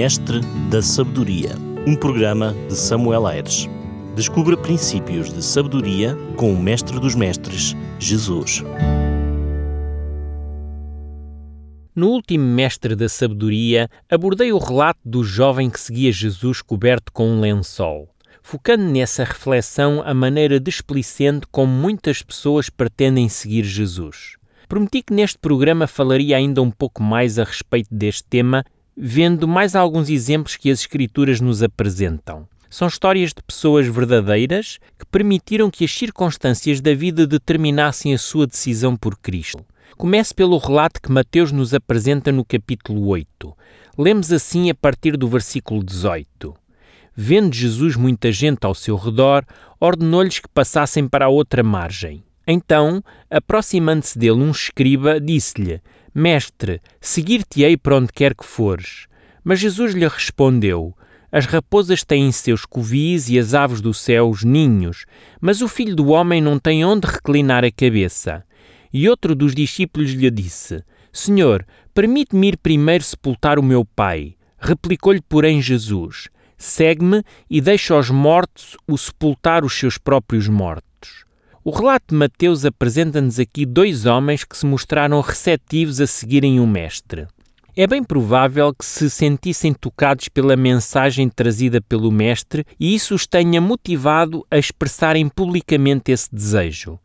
Mestre da Sabedoria, um programa de Samuel Aires. Descubra princípios de sabedoria com o Mestre dos Mestres, Jesus. No último Mestre da Sabedoria, abordei o relato do jovem que seguia Jesus coberto com um lençol, focando nessa reflexão a maneira displicente como muitas pessoas pretendem seguir Jesus. Prometi que neste programa falaria ainda um pouco mais a respeito deste tema, vendo mais alguns exemplos que as Escrituras nos apresentam. São histórias de pessoas verdadeiras que permitiram que as circunstâncias da vida determinassem a sua decisão por Cristo. Comece pelo relato que Mateus nos apresenta no capítulo 8. Lemos assim a partir do versículo 18. Vendo Jesus muita gente ao seu redor, ordenou-lhes que passassem para a outra margem. Então, aproximando-se dele um escriba, disse-lhe: Mestre, seguir-te-ei para onde quer que fores. Mas Jesus lhe respondeu: As raposas têm seus covis e as aves do céu os ninhos, mas o filho do homem não tem onde reclinar a cabeça. E outro dos discípulos lhe disse: Senhor, permite-me ir primeiro sepultar o meu pai. Replicou-lhe, porém, Jesus: Segue-me e deixa aos mortos o sepultar os seus próprios mortos. O relato de Mateus apresenta-nos aqui dois homens que se mostraram receptivos a seguirem o Mestre. É bem provável que se sentissem tocados pela mensagem trazida pelo Mestre e isso os tenha motivado a expressarem publicamente esse desejo.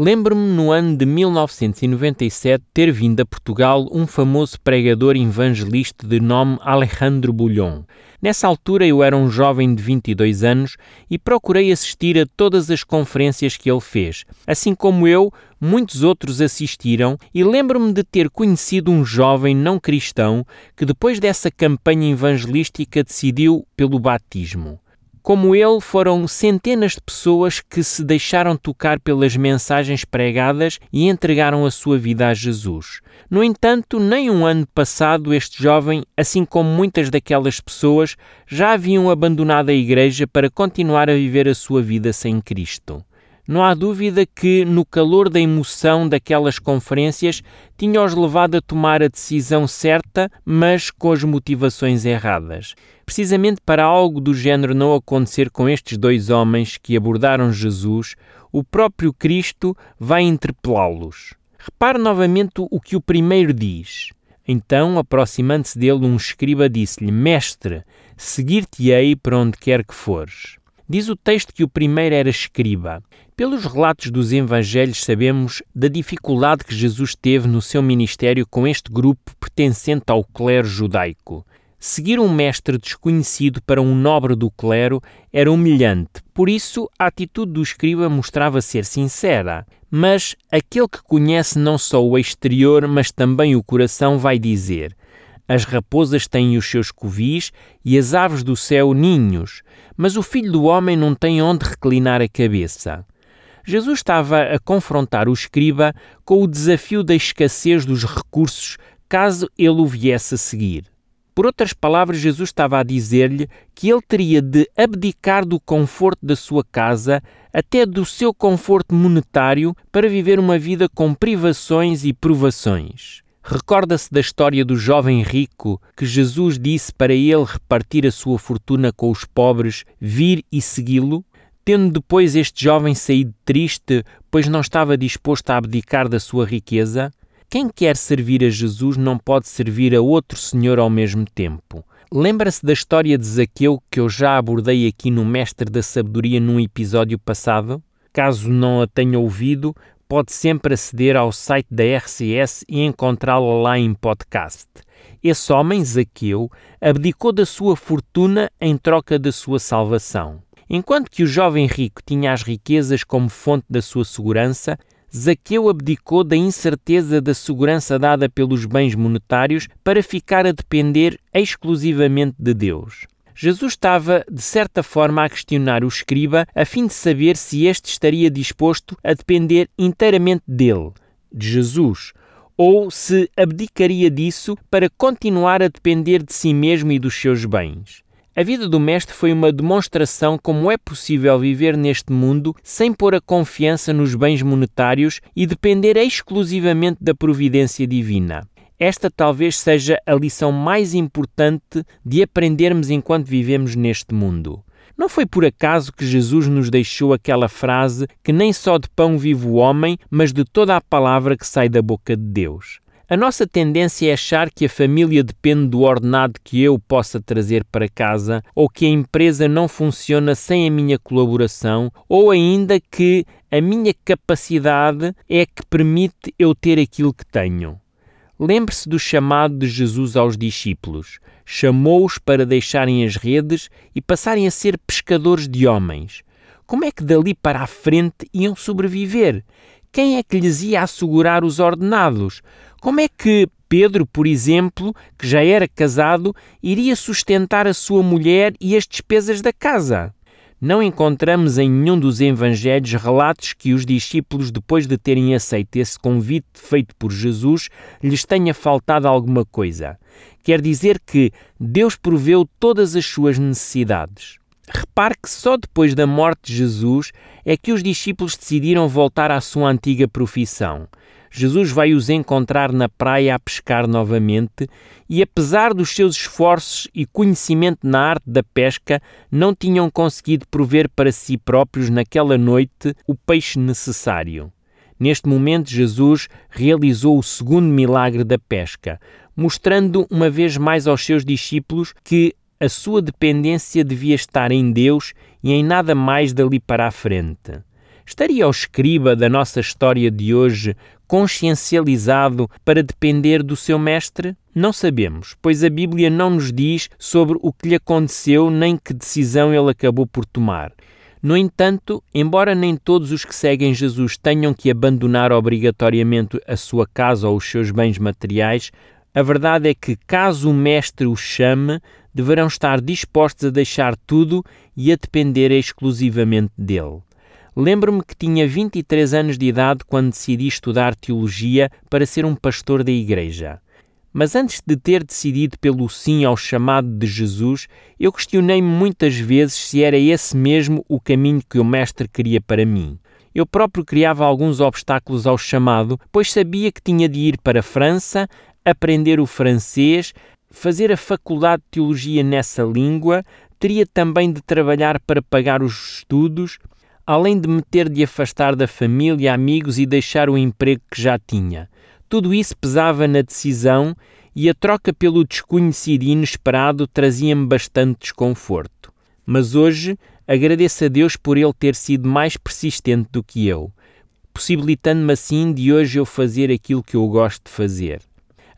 Lembro-me no ano de 1997 ter vindo a Portugal um famoso pregador evangelista de nome Alejandro Bulhon. Nessa altura eu era um jovem de 22 anos e procurei assistir a todas as conferências que ele fez. Assim como eu, muitos outros assistiram e lembro-me de ter conhecido um jovem não cristão que depois dessa campanha evangelística decidiu pelo batismo. Como ele, foram centenas de pessoas que se deixaram tocar pelas mensagens pregadas e entregaram a sua vida a Jesus. No entanto, nem um ano passado, este jovem, assim como muitas daquelas pessoas, já haviam abandonado a igreja para continuar a viver a sua vida sem Cristo. Não há dúvida que, no calor da emoção daquelas conferências, tinha-os levado a tomar a decisão certa, mas com as motivações erradas. Precisamente para algo do género não acontecer com estes dois homens que abordaram Jesus, o próprio Cristo vai interpelá-los. Repare novamente o que o primeiro diz. Então, aproximando-se dele, um escriba disse-lhe: Mestre, seguir-te-ei para onde quer que fores. Diz o texto que o primeiro era escriba. Pelos relatos dos evangelhos, sabemos da dificuldade que Jesus teve no seu ministério com este grupo pertencente ao clero judaico. Seguir um mestre desconhecido para um nobre do clero era humilhante, por isso a atitude do escriba mostrava ser sincera. Mas aquele que conhece não só o exterior, mas também o coração, vai dizer: as raposas têm os seus covis e as aves do céu ninhos, mas o filho do homem não tem onde reclinar a cabeça. Jesus estava a confrontar o escriba com o desafio da escassez dos recursos caso ele o viesse a seguir. Por outras palavras, Jesus estava a dizer-lhe que ele teria de abdicar do conforto da sua casa, até do seu conforto monetário, para viver uma vida com privações e provações. Recorda-se da história do jovem rico que Jesus disse para ele repartir a sua fortuna com os pobres, vir e segui-lo? Tendo depois este jovem saído triste, pois não estava disposto a abdicar da sua riqueza? Quem quer servir a Jesus não pode servir a outro Senhor ao mesmo tempo. Lembra-se da história de Zaqueu que eu já abordei aqui no Mestre da Sabedoria num episódio passado? Caso não a tenha ouvido, pode sempre aceder ao site da RCS e encontrá-la lá em podcast. Esse homem, Zaqueu, abdicou da sua fortuna em troca da sua salvação. Enquanto que o jovem rico tinha as riquezas como fonte da sua segurança, Zaqueu abdicou da incerteza da segurança dada pelos bens monetários para ficar a depender exclusivamente de Deus. Jesus estava, de certa forma, a questionar o escriba a fim de saber se este estaria disposto a depender inteiramente dele, de Jesus, ou se abdicaria disso para continuar a depender de si mesmo e dos seus bens. A vida do Mestre foi uma demonstração como é possível viver neste mundo sem pôr a confiança nos bens monetários e depender exclusivamente da providência divina. Esta talvez seja a lição mais importante de aprendermos enquanto vivemos neste mundo. Não foi por acaso que Jesus nos deixou aquela frase que nem só de pão vive o homem, mas de toda a palavra que sai da boca de Deus. A nossa tendência é achar que a família depende do ordenado que eu possa trazer para casa, ou que a empresa não funciona sem a minha colaboração, ou ainda que a minha capacidade é que permite eu ter aquilo que tenho. Lembre-se do chamado de Jesus aos discípulos. Chamou-os para deixarem as redes e passarem a ser pescadores de homens. Como é que dali para a frente iam sobreviver? Quem é que lhes ia assegurar os ordenados? Como é que Pedro, por exemplo, que já era casado, iria sustentar a sua mulher e as despesas da casa? Não encontramos em nenhum dos evangelhos relatos que os discípulos, depois de terem aceito esse convite feito por Jesus, lhes tenha faltado alguma coisa. Quer dizer que Deus proveu todas as suas necessidades. Repare que só depois da morte de Jesus é que os discípulos decidiram voltar à sua antiga profissão. Jesus vai os encontrar na praia a pescar novamente e, apesar dos seus esforços e conhecimento na arte da pesca, não tinham conseguido prover para si próprios naquela noite o peixe necessário. Neste momento, Jesus realizou o segundo milagre da pesca, mostrando uma vez mais aos seus discípulos que a sua dependência devia estar em Deus e em nada mais dali para a frente. Estaria o escriba da nossa história de hoje consciencializado para depender do seu mestre? Não sabemos, pois a Bíblia não nos diz sobre o que lhe aconteceu nem que decisão ele acabou por tomar. No entanto, embora nem todos os que seguem Jesus tenham que abandonar obrigatoriamente a sua casa ou os seus bens materiais, a verdade é que, caso o Mestre os chame, deverão estar dispostos a deixar tudo e a depender exclusivamente dele. Lembro-me que tinha 23 anos de idade quando decidi estudar teologia para ser um pastor da igreja. Mas antes de ter decidido pelo sim ao chamado de Jesus, eu questionei-me muitas vezes se era esse mesmo o caminho que o Mestre queria para mim. Eu próprio criava alguns obstáculos ao chamado, pois sabia que tinha de ir para a França, aprender o francês, fazer a faculdade de teologia nessa língua, teria também de trabalhar para pagar os estudos, além de me ter de afastar da família, amigos e deixar o emprego que já tinha. Tudo isso pesava na decisão e a troca pelo desconhecido e inesperado trazia-me bastante desconforto. Mas hoje agradeço a Deus por ele ter sido mais persistente do que eu, possibilitando-me assim de hoje eu fazer aquilo que eu gosto de fazer.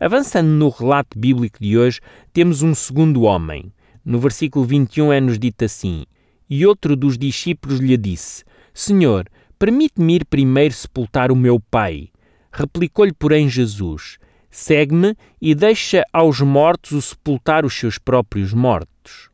Avançando no relato bíblico de hoje, temos um segundo homem. No versículo 21 é-nos dito assim: e outro dos discípulos lhe disse: Senhor, permite-me ir primeiro sepultar o meu pai. Replicou-lhe, porém, Jesus: Segue-me e deixa aos mortos o sepultar os seus próprios mortos.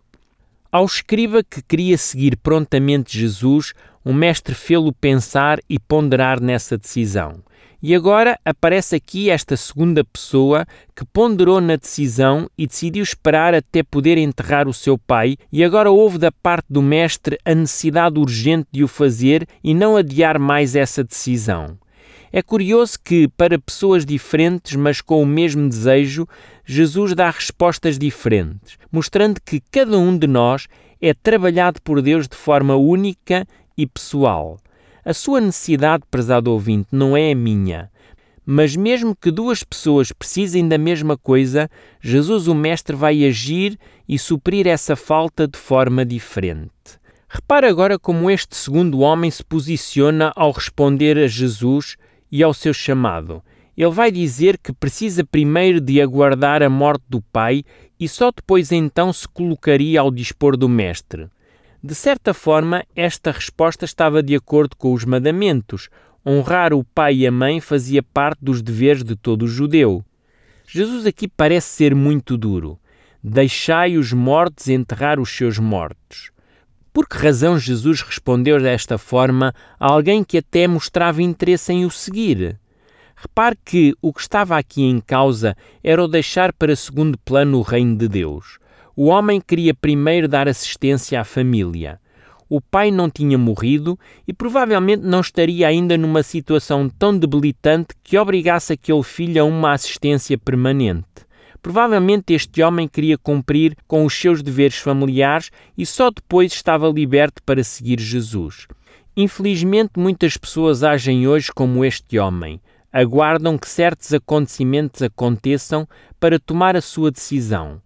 Ao escriba que queria seguir prontamente Jesus, o mestre fê-lo pensar e ponderar nessa decisão. E agora aparece aqui esta segunda pessoa que ponderou na decisão e decidiu esperar até poder enterrar o seu pai, e agora houve da parte do mestre a necessidade urgente de o fazer e não adiar mais essa decisão. É curioso que, para pessoas diferentes, mas com o mesmo desejo, Jesus dá respostas diferentes, mostrando que cada um de nós é trabalhado por Deus de forma única e pessoal. A sua necessidade, prezado ouvinte, não é a minha. Mas mesmo que duas pessoas precisem da mesma coisa, Jesus, o Mestre, vai agir e suprir essa falta de forma diferente. Repare agora como este segundo homem se posiciona ao responder a Jesus e ao seu chamado. Ele vai dizer que precisa primeiro de aguardar a morte do Pai e só depois então se colocaria ao dispor do Mestre. De certa forma, esta resposta estava de acordo com os mandamentos. Honrar o pai e a mãe fazia parte dos deveres de todo judeu. Jesus aqui parece ser muito duro. Deixai os mortos enterrar os seus mortos. Por que razão Jesus respondeu desta forma a alguém que até mostrava interesse em o seguir? Repare que o que estava aqui em causa era o deixar para segundo plano o reino de Deus. O homem queria primeiro dar assistência à família. O pai não tinha morrido e provavelmente não estaria ainda numa situação tão debilitante que obrigasse aquele filho a uma assistência permanente. Provavelmente este homem queria cumprir com os seus deveres familiares e só depois estava liberto para seguir Jesus. Infelizmente, muitas pessoas agem hoje como este homem. Aguardam que certos acontecimentos aconteçam para tomar a sua decisão.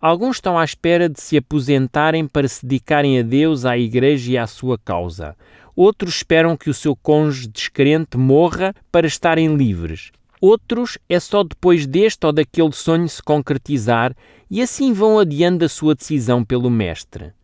Alguns estão à espera de se aposentarem para se dedicarem a Deus, à Igreja e à sua causa. Outros esperam que o seu cônjuge descrente morra para estarem livres. Outros é só depois deste ou daquele sonho se concretizar e assim vão adiando da sua decisão pelo Mestre.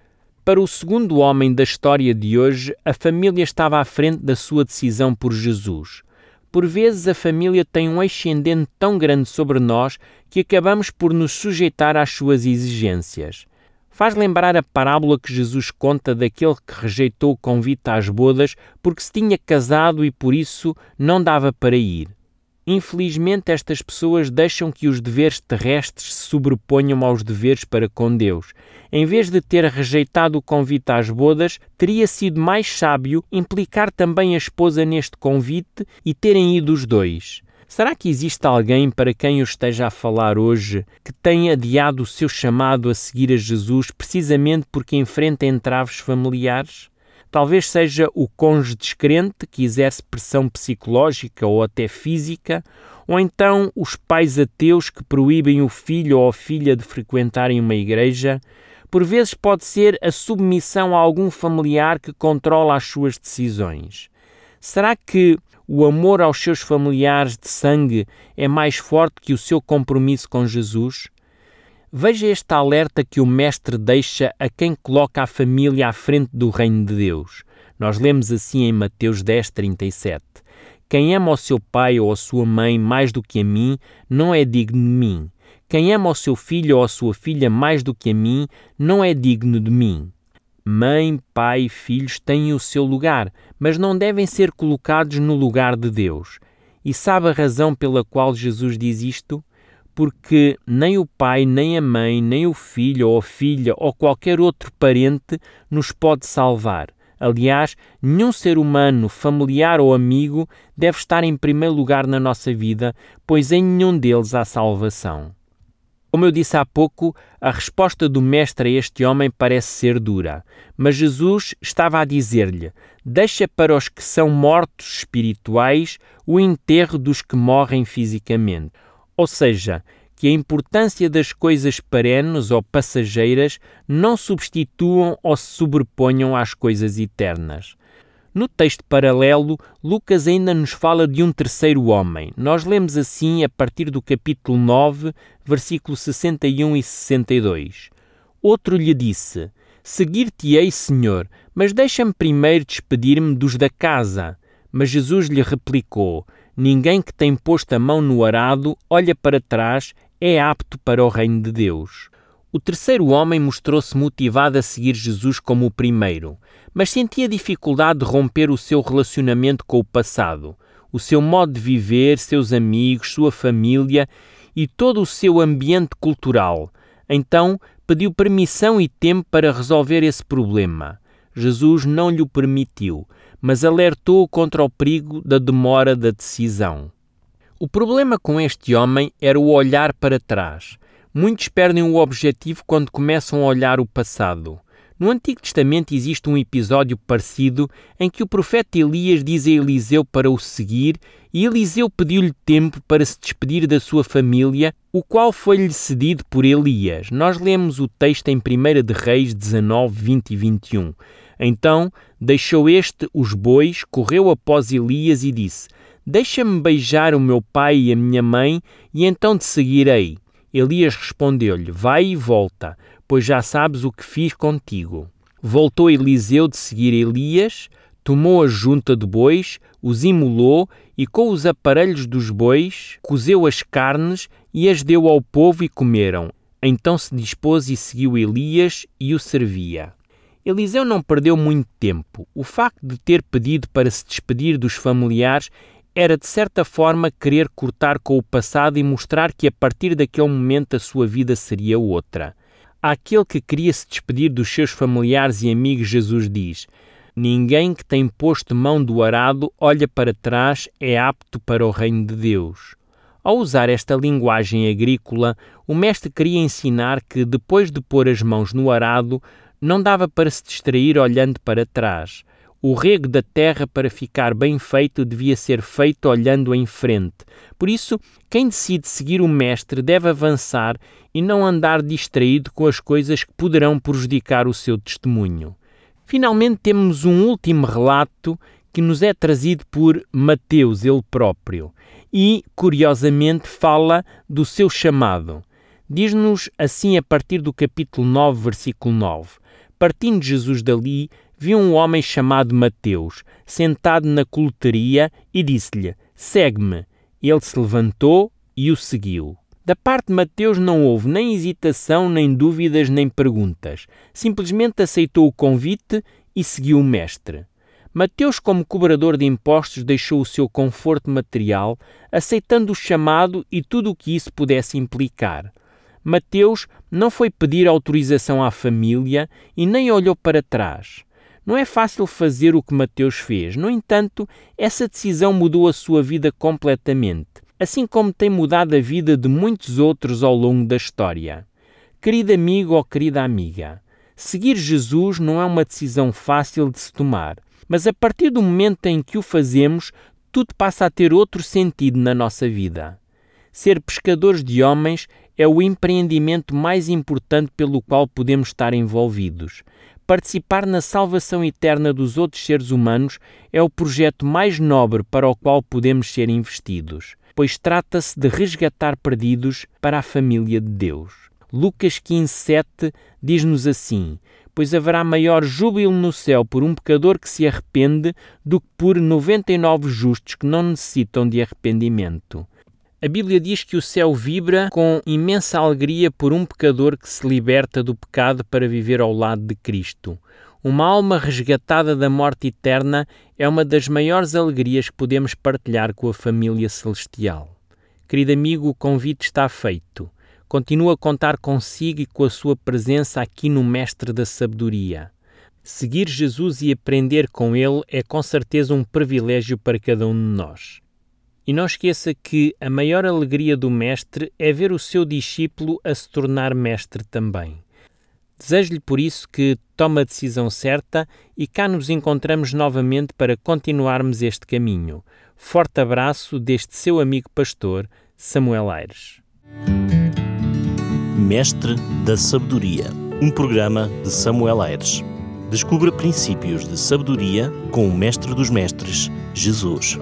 Para o segundo homem da história de hoje, a família estava à frente da sua decisão por Jesus. Por vezes a família tem um ascendente tão grande sobre nós que acabamos por nos sujeitar às suas exigências. Faz lembrar a parábola que Jesus conta daquele que rejeitou o convite às bodas porque se tinha casado e por isso não dava para ir. Infelizmente, estas pessoas deixam que os deveres terrestres se sobreponham aos deveres para com Deus. Em vez de ter rejeitado o convite às bodas, teria sido mais sábio implicar também a esposa neste convite e terem ido os dois. Será que existe alguém para quem eu esteja a falar hoje que tenha adiado o seu chamado a seguir a Jesus precisamente porque enfrenta entraves familiares? Talvez seja o cônjuge descrente que exerce pressão psicológica ou até física, ou então os pais ateus que proíbem o filho ou a filha de frequentarem uma igreja. Por vezes pode ser a submissão a algum familiar que controla as suas decisões. Será que o amor aos seus familiares de sangue é mais forte que o seu compromisso com Jesus? Veja este alerta que o Mestre deixa a quem coloca a família à frente do reino de Deus. Nós lemos assim em Mateus 10, 37. Quem ama o seu pai ou a sua mãe mais do que a mim, não é digno de mim. Quem ama o seu filho ou a sua filha mais do que a mim, não é digno de mim. Mãe, pai e filhos têm o seu lugar, mas não devem ser colocados no lugar de Deus. E sabe a razão pela qual Jesus diz isto? Porque nem o pai, nem a mãe, nem o filho ou a filha ou qualquer outro parente nos pode salvar. Aliás, nenhum ser humano, familiar ou amigo, deve estar em primeiro lugar na nossa vida, pois em nenhum deles há salvação. Como eu disse há pouco, a resposta do Mestre a este homem parece ser dura, mas Jesus estava a dizer-lhe: Deixa para os que são mortos espirituais o enterro dos que morrem fisicamente. Ou seja, que a importância das coisas perenes ou passageiras não substituam ou se sobreponham às coisas eternas. No texto paralelo, Lucas ainda nos fala de um terceiro homem. Nós lemos assim a partir do capítulo 9, versículos 61 e 62. Outro lhe disse: Seguir-te-ei, Senhor, mas deixa-me primeiro despedir-me dos da casa. Mas Jesus lhe replicou: Ninguém que tem posto a mão no arado olha para trás, é apto para o reino de Deus. O terceiro homem mostrou-se motivado a seguir Jesus como o primeiro, mas sentia dificuldade de romper o seu relacionamento com o passado, o seu modo de viver, seus amigos, sua família e todo o seu ambiente cultural. Então pediu permissão e tempo para resolver esse problema. Jesus não lhe o permitiu, mas alertou contra o perigo da demora da decisão. O problema com este homem era o olhar para trás. Muitos perdem o objetivo quando começam a olhar o passado. No Antigo Testamento existe um episódio parecido em que o profeta Elias diz a Eliseu para o seguir e Eliseu pediu-lhe tempo para se despedir da sua família, o qual foi-lhe cedido por Elias. Nós lemos o texto em 1 de Reis 19, 20 e 21. Então deixou este os bois, correu após Elias e disse: Deixa-me beijar o meu pai e a minha mãe, e então te seguirei. Elias respondeu-lhe: Vai e volta, pois já sabes o que fiz contigo. Voltou Eliseu de seguir Elias, tomou a junta de bois, os imolou e com os aparelhos dos bois cozeu as carnes e as deu ao povo e comeram. Então se dispôs e seguiu Elias e o servia. Eliseu não perdeu muito tempo. O facto de ter pedido para se despedir dos familiares era, de certa forma, querer cortar com o passado e mostrar que a partir daquele momento a sua vida seria outra. Àquele que queria se despedir dos seus familiares e amigos, Jesus diz: Ninguém que tem posto mão do arado olha para trás é apto para o reino de Deus. Ao usar esta linguagem agrícola, o mestre queria ensinar que, depois de pôr as mãos no arado, não dava para se distrair olhando para trás. O rego da terra, para ficar bem feito, devia ser feito olhando em frente. Por isso, quem decide seguir o Mestre deve avançar e não andar distraído com as coisas que poderão prejudicar o seu testemunho. Finalmente, temos um último relato que nos é trazido por Mateus, ele próprio e, curiosamente, fala do seu chamado. Diz-nos assim a partir do capítulo 9, versículo 9: Partindo Jesus dali, viu um homem chamado Mateus, sentado na coloteria, e disse-lhe: Segue-me. Ele se levantou e o seguiu. Da parte de Mateus não houve nem hesitação, nem dúvidas, nem perguntas. Simplesmente aceitou o convite e seguiu o Mestre. Mateus, como cobrador de impostos, deixou o seu conforto material, aceitando o chamado e tudo o que isso pudesse implicar. Mateus não foi pedir autorização à família e nem olhou para trás. Não é fácil fazer o que Mateus fez, no entanto, essa decisão mudou a sua vida completamente, assim como tem mudado a vida de muitos outros ao longo da história. Querido amigo ou querida amiga, seguir Jesus não é uma decisão fácil de se tomar mas a partir do momento em que o fazemos, tudo passa a ter outro sentido na nossa vida. Ser pescadores de homens é o empreendimento mais importante pelo qual podemos estar envolvidos. Participar na salvação eterna dos outros seres humanos é o projeto mais nobre para o qual podemos ser investidos, pois trata-se de resgatar perdidos para a família de Deus. Lucas 15:7 diz-nos assim: pois haverá maior júbilo no céu por um pecador que se arrepende do que por 99 justos que não necessitam de arrependimento. A Bíblia diz que o céu vibra com imensa alegria por um pecador que se liberta do pecado para viver ao lado de Cristo. Uma alma resgatada da morte eterna é uma das maiores alegrias que podemos partilhar com a família celestial. Querido amigo, o convite está feito. Continua a contar consigo e com a sua presença aqui no Mestre da Sabedoria. Seguir Jesus e aprender com ele é com certeza um privilégio para cada um de nós. E não esqueça que a maior alegria do Mestre é ver o seu discípulo a se tornar Mestre também. Desejo-lhe por isso que tome a decisão certa e cá nos encontramos novamente para continuarmos este caminho. Forte abraço deste seu amigo pastor, Samuel Aires. Mestre da Sabedoria, um programa de Samuel Aires. Descubra princípios de sabedoria com o Mestre dos Mestres, Jesus.